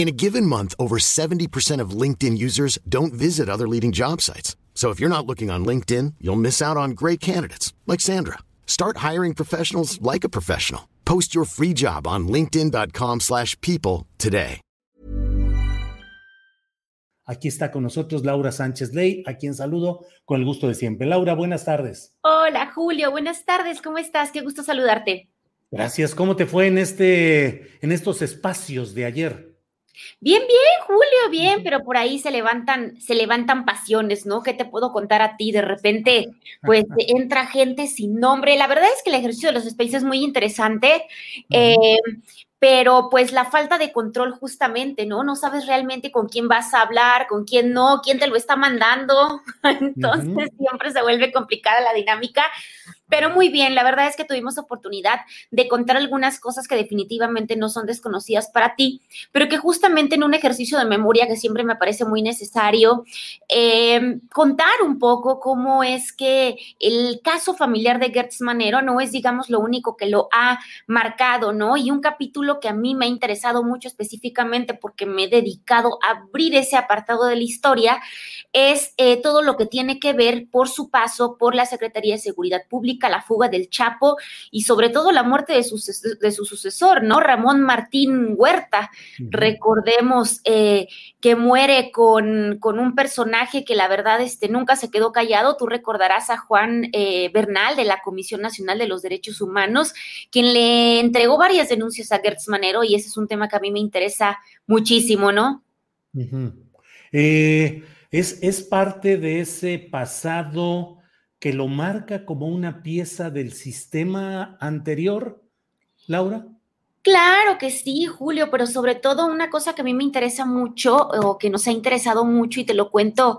In a given month, over 70% of LinkedIn users don't visit other leading job sites. So if you're not looking on LinkedIn, you'll miss out on great candidates like Sandra. Start hiring professionals like a professional. Post your free job on linkedin.com/people today. Aquí está con nosotros Laura Sánchez Ley, a quien saludo con el gusto de siempre. Laura, buenas tardes. Hola, Julio, buenas tardes. ¿Cómo estás? Qué gusto saludarte. Gracias. ¿Cómo te fue en este en estos espacios de ayer? Bien, bien, Julio, bien, pero por ahí se levantan, se levantan pasiones, ¿no? ¿Qué te puedo contar a ti? De repente, pues entra gente sin nombre. La verdad es que el ejercicio de los spaces es muy interesante. Eh, pero pues la falta de control justamente, ¿no? No sabes realmente con quién vas a hablar, con quién no, quién te lo está mandando. Entonces siempre se vuelve complicada la dinámica. Pero muy bien, la verdad es que tuvimos oportunidad de contar algunas cosas que definitivamente no son desconocidas para ti, pero que justamente en un ejercicio de memoria que siempre me parece muy necesario, eh, contar un poco cómo es que el caso familiar de Gertz Manero no es, digamos, lo único que lo ha marcado, ¿no? Y un capítulo que a mí me ha interesado mucho específicamente porque me he dedicado a abrir ese apartado de la historia, es eh, todo lo que tiene que ver por su paso por la Secretaría de Seguridad Pública la fuga del Chapo y sobre todo la muerte de su, de su sucesor, ¿no? Ramón Martín Huerta. Recordemos eh, que muere con, con, un personaje que la verdad este, nunca se quedó callado. Tú recordarás a Juan eh, Bernal de la Comisión Nacional de los Derechos Humanos, quien le entregó varias denuncias a Gertz Manero y ese es un tema que a mí me interesa muchísimo, ¿no? Eh, es, es parte de ese pasado que lo marca como una pieza del sistema anterior, Laura? Claro que sí, Julio, pero sobre todo una cosa que a mí me interesa mucho o que nos ha interesado mucho y te lo cuento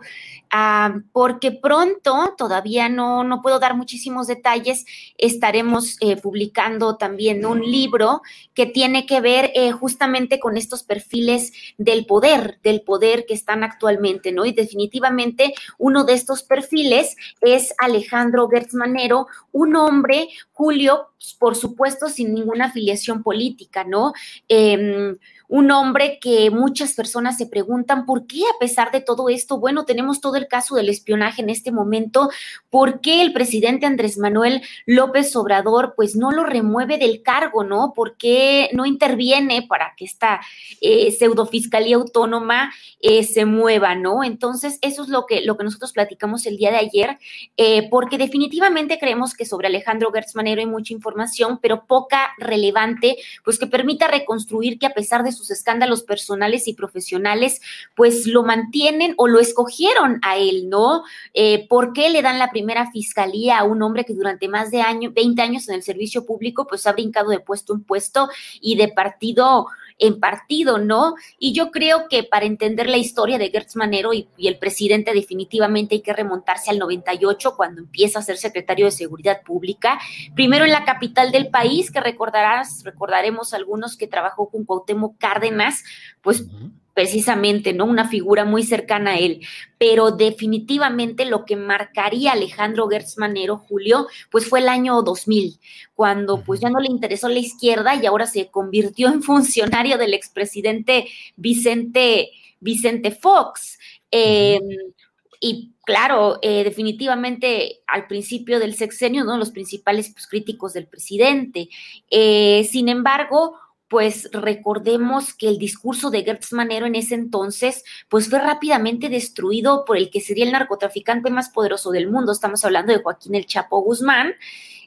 Ah, porque pronto, todavía no, no puedo dar muchísimos detalles, estaremos eh, publicando también un libro que tiene que ver eh, justamente con estos perfiles del poder, del poder que están actualmente, ¿no? Y definitivamente uno de estos perfiles es Alejandro Gertz Manero, un hombre, Julio, por supuesto, sin ninguna afiliación política, ¿no? Em, un hombre que muchas personas se preguntan por qué a pesar de todo esto, bueno, tenemos todo el caso del espionaje en este momento, ¿por qué el presidente Andrés Manuel López Obrador pues no lo remueve del cargo, ¿no? ¿Por qué no interviene para que esta eh, pseudofiscalía autónoma eh, se mueva, ¿no? Entonces, eso es lo que, lo que nosotros platicamos el día de ayer, eh, porque definitivamente creemos que sobre Alejandro Gertz Manero hay mucha información, pero poca relevante, pues que permita reconstruir que a pesar de su escándalos personales y profesionales, pues lo mantienen o lo escogieron a él, ¿no? Eh, ¿Por qué le dan la primera fiscalía a un hombre que durante más de año, 20 años en el servicio público, pues ha brincado de puesto en puesto y de partido en partido, ¿no? Y yo creo que para entender la historia de Gertz Manero y, el presidente definitivamente hay que remontarse al 98 cuando empieza a ser secretario de Seguridad Pública, primero en la capital del país, que recordarás, recordaremos algunos que trabajó con Cuauhtémoc Cárdenas, pues precisamente, ¿no? Una figura muy cercana a él. Pero definitivamente lo que marcaría Alejandro Gertz Manero, Julio, pues fue el año 2000, cuando pues ya no le interesó la izquierda y ahora se convirtió en funcionario del expresidente Vicente, Vicente Fox. Em, y claro, eh, definitivamente al principio del sexenio, ¿no? Los principales pues, críticos del presidente. Eh, sin embargo, pues recordemos que el discurso de Gertz Manero en ese entonces, pues fue rápidamente destruido por el que sería el narcotraficante más poderoso del mundo. Estamos hablando de Joaquín el Chapo Guzmán,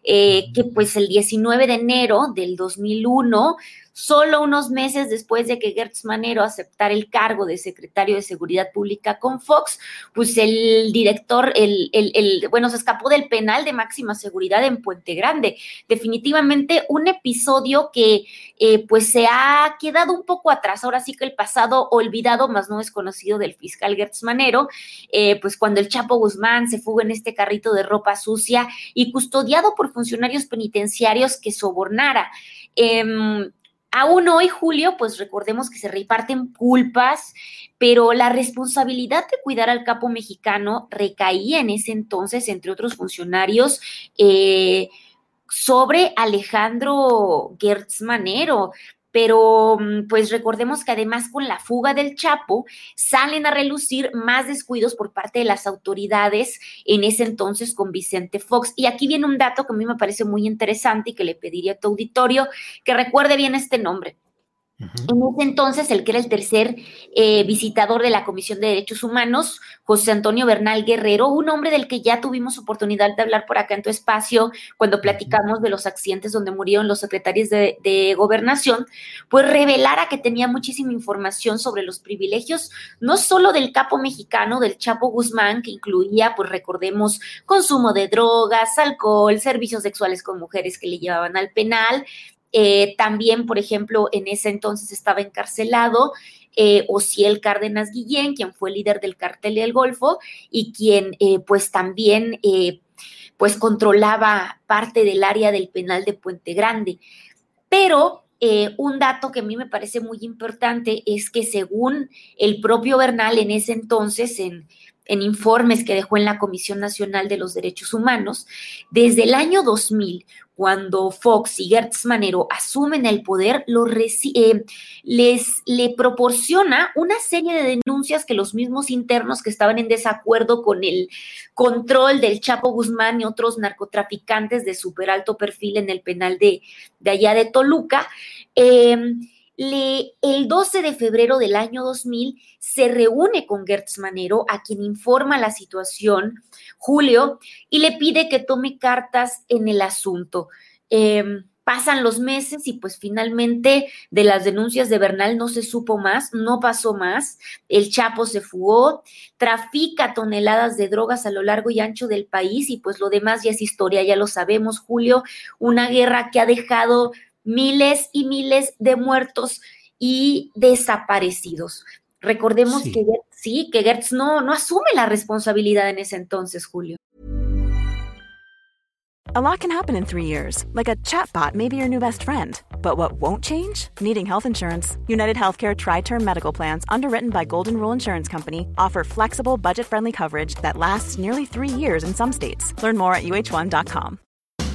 eh, que pues el 19 de enero del 2001 solo unos meses después de que Gertz Manero aceptara el cargo de secretario de Seguridad Pública con Fox, pues el director, el, el, bueno, se escapó del penal de máxima seguridad en Puente Grande. Definitivamente un episodio que eh, pues se ha quedado un poco atrás. Ahora sí que el pasado olvidado, más no es conocido del fiscal Gertz Manero, eh, pues cuando el Chapo Guzmán se fugó en este carrito de ropa sucia y custodiado por funcionarios penitenciarios que sobornara. Eh, Aún hoy, Julio, pues recordemos que se reparten culpas, pero la responsabilidad de cuidar al capo mexicano recaía en ese entonces, entre otros funcionarios, eh, sobre Alejandro Gertz Manero pero mm, pues recordemos que además con la fuga del Chapo salen a relucir más descuidos por parte de las autoridades en ese entonces con Vicente Fox. Y aquí viene un dato que a mí me parece muy interesante y que le pediría a tu auditorio que recuerde bien este nombre. En ese entonces, el que era el tercer eh, visitador de la Comisión de Derechos Humanos, José Antonio Bernal Guerrero, un hombre del que ya tuvimos oportunidad de hablar por acá en tu espacio cuando platicamos de los accidentes donde murieron los secretarios de, de gobernación, pues revelara que tenía muchísima información sobre los privilegios, no solo del capo mexicano, del Chapo Guzmán, que incluía, pues recordemos, consumo de drogas, alcohol, servicios sexuales con mujeres que le llevaban al penal, eh, también, por ejemplo, en ese entonces estaba encarcelado eh, Ociel Cárdenas Guillén, quien fue líder del cartel del Golfo y quien eh, pues también eh, pues controlaba parte del área del penal de Puente Grande. Pero un dato que a mí me parece muy importante es que según el propio Bernal en ese entonces, en, en informes que dejó en la Comisión Nacional de los Derechos Humanos, desde el año 2000 cuando Fox y Gertz Manero asumen el poder, eh, les le proporciona una serie de denuncias que los mismos internos que estaban en desacuerdo con el control del Chapo Guzmán y otros narcotraficantes de súper alto perfil en el penal de, de allá de Toluca, eh, el 12 de febrero del año 2000 se reúne con Gertz Manero, a quien informa la situación, Julio, y le pide que tome cartas en el asunto. Em, pasan los meses y pues finalmente de las denuncias de Bernal no se supo más, no pasó más, el Chapo se fugó, trafica toneladas de drogas a lo largo y ancho del país y pues lo demás ya es historia, ya lo sabemos, Julio, una guerra que ha dejado miles y miles de muertos y desaparecidos. Recordemos que sí, que Gertz no, no asume la responsabilidad en ese entonces, Julio. A lot can happen in three years, like a chatbot may be your new best friend. But what won't change? Needing health insurance. United Healthcare Tri Term Medical Plans, underwritten by Golden Rule Insurance Company, offer flexible, budget friendly coverage that lasts nearly three years in some states. Learn more at uh1.com.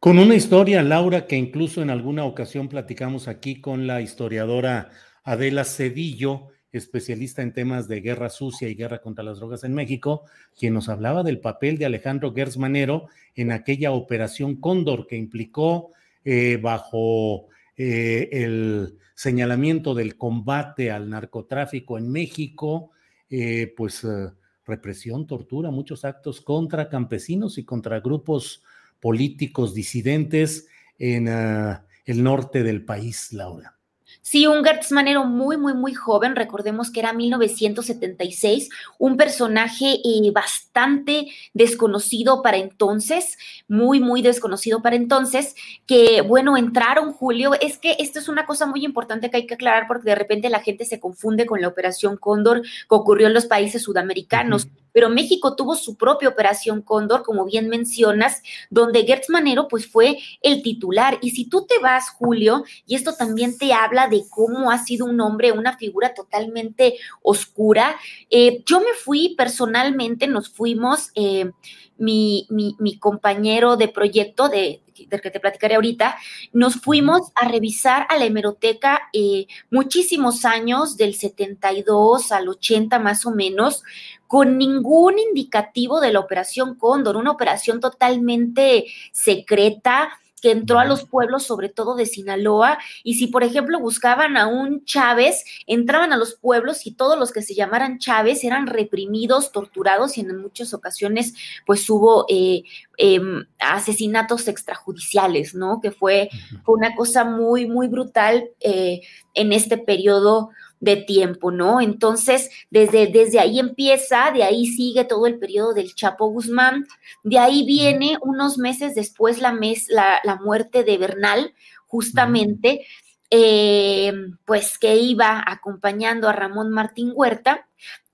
Con una historia, Laura, que incluso en alguna ocasión platicamos aquí con la historiadora Adela Cedillo, especialista en temas de guerra sucia y guerra contra las drogas en México, quien nos hablaba del papel de Alejandro Gersmanero en aquella operación Cóndor que implicó eh, bajo eh, el señalamiento del combate al narcotráfico en México, eh, pues represión, tortura, muchos actos contra campesinos y contra grupos políticos disidentes en uh, el norte del país, Laura. Sí, un Gertz Manero muy, muy, muy joven. Recordemos que era 1976, un personaje eh, bastante desconocido para entonces, muy, muy desconocido para entonces, que bueno, entraron Julio. Es que esto es una cosa muy importante que hay que aclarar porque de repente la gente se confunde con la operación Cóndor que ocurrió en los países sudamericanos. Uh -huh pero México tuvo su propia operación Cóndor, como bien mencionas, donde Gertz Manero pues fue el titular. Y si tú te vas, Julio, y esto también te habla de cómo ha sido un hombre, una figura totalmente oscura, eh, yo me fui personalmente, nos fuimos, eh, mi, mi, compañero de proyecto de, del que te platicaré ahorita, nos fuimos a revisar a la hemeroteca eh, muchísimos años, del 72 al 80 más o menos, con ningún indicativo de la operación Cóndor, una operación totalmente secreta, que entró a los pueblos, sobre todo de Sinaloa, y si, por ejemplo, buscaban a un Chávez, entraban a los pueblos y todos los que se llamaran Chávez eran reprimidos, torturados y en muchas ocasiones, pues hubo eh, em, asesinatos extrajudiciales, ¿no? Que fue, una cosa muy, muy brutal eh, en este periodo de tiempo, ¿no? Entonces, desde, desde ahí empieza, de ahí sigue todo el periodo del Chapo Guzmán, de ahí viene unos meses después la, mes, la, muerte de Bernal, justamente, eh, pues que iba acompañando a Ramón Martín Huerta.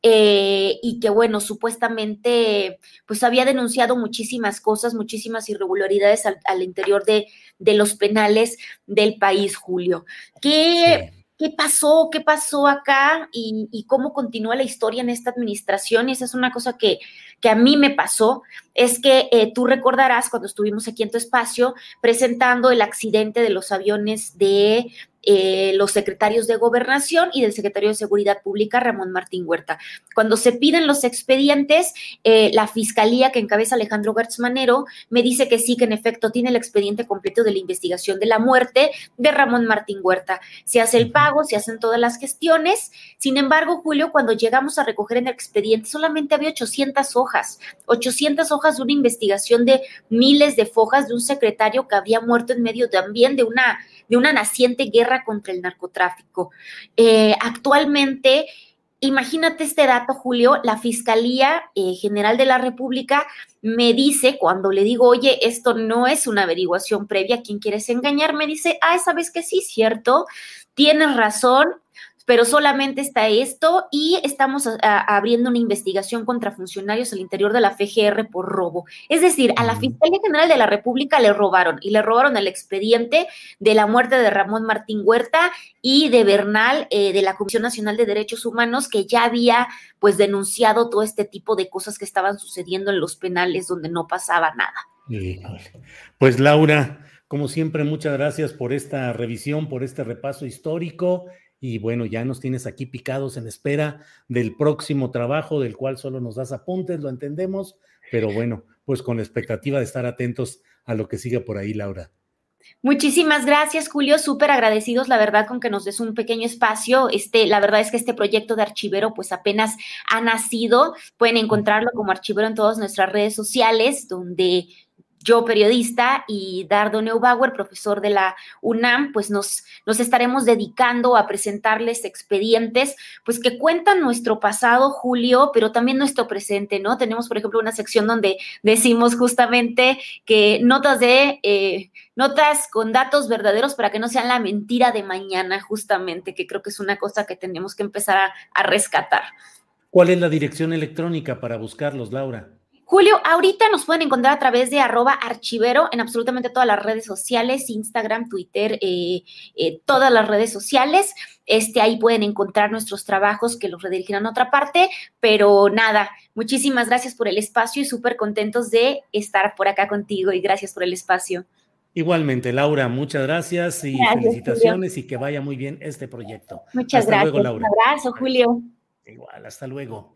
Eh, y que bueno, supuestamente pues había denunciado muchísimas cosas, muchísimas irregularidades al, interior de, de, los penales del país, Julio. ¿Qué, qué pasó, qué pasó acá y, cómo continúa la historia en esta administración. Y esa es una cosa que, que a mí me pasó, es que eh, tú recordarás cuando estuvimos aquí en tu espacio presentando el accidente de los aviones de eh, los secretarios de gobernación y del secretario de Seguridad Pública, Ramón Martín Huerta. Cuando se piden los expedientes, eh, la fiscalía que encabeza Alejandro Gertz Manero me dice que sí, que en efecto tiene el expediente completo de la investigación de la muerte de Ramón Martín Huerta. Se hace el pago, se hacen todas las gestiones. Sin embargo, Julio, cuando llegamos a recoger el expediente, solamente había 800 hojas, 800 hojas de una investigación de miles de fojas de un secretario que había muerto en medio también de una, de una naciente guerra contra el narcotráfico. Eh, actualmente, imagínate este dato, Julio, la Fiscalía eh, General de la República me dice, cuando le digo, oye, esto no es una averiguación previa, ¿quién quieres engañar? Me dice, ah, sabes que sí, cierto, tienes razón, pero solamente está esto y estamos abriendo una investigación contra funcionarios al interior de la FGR por robo. Es decir, a la Fiscalía General de la República le robaron y le robaron el expediente de la muerte de Ramón Martín Huerta y de Bernal eh, de la Comisión Nacional de Derechos Humanos que ya había pues denunciado todo este tipo de cosas que estaban sucediendo en los penales donde no pasaba nada. Pues Laura, como siempre, muchas gracias por esta revisión, por este repaso histórico y bueno, ya nos tienes aquí picados en espera del próximo trabajo, del cual solo nos das apuntes, lo entendemos, pero bueno, pues con la expectativa de estar atentos a lo que siga por ahí, Laura. Muchísimas gracias, Julio. Súper agradecidos, la verdad, con que nos des un pequeño espacio. Este, la verdad es que este proyecto de archivero, pues apenas ha nacido. Pueden encontrarlo como archivero en todas nuestras redes sociales, donde yo periodista y Dardo Neubauer, profesor de la UNAM, pues nos, nos estaremos dedicando a presentarles expedientes, pues que cuentan nuestro pasado, Julio, pero también nuestro presente, ¿no? Tenemos, por ejemplo, una sección donde decimos justamente que notas de, eh, notas con datos verdaderos para que no sean la mentira de mañana, justamente, que creo que es una cosa que tenemos que empezar a, a rescatar. ¿Cuál es la dirección electrónica para buscarlos, Laura? Julio, ahorita nos pueden encontrar a través de arroba archivero en absolutamente todas las redes sociales, Instagram, Twitter, eh, eh, todas las redes sociales. Este, ahí pueden encontrar nuestros trabajos que los redirigirán a otra parte, pero nada, muchísimas gracias por el espacio y súper contentos de estar por acá contigo y gracias por el espacio. Igualmente, Laura, muchas gracias y felicitaciones y que vaya muy bien este proyecto. Muchas hasta gracias. Luego, Laura. Un abrazo, Julio. Igual, hasta luego.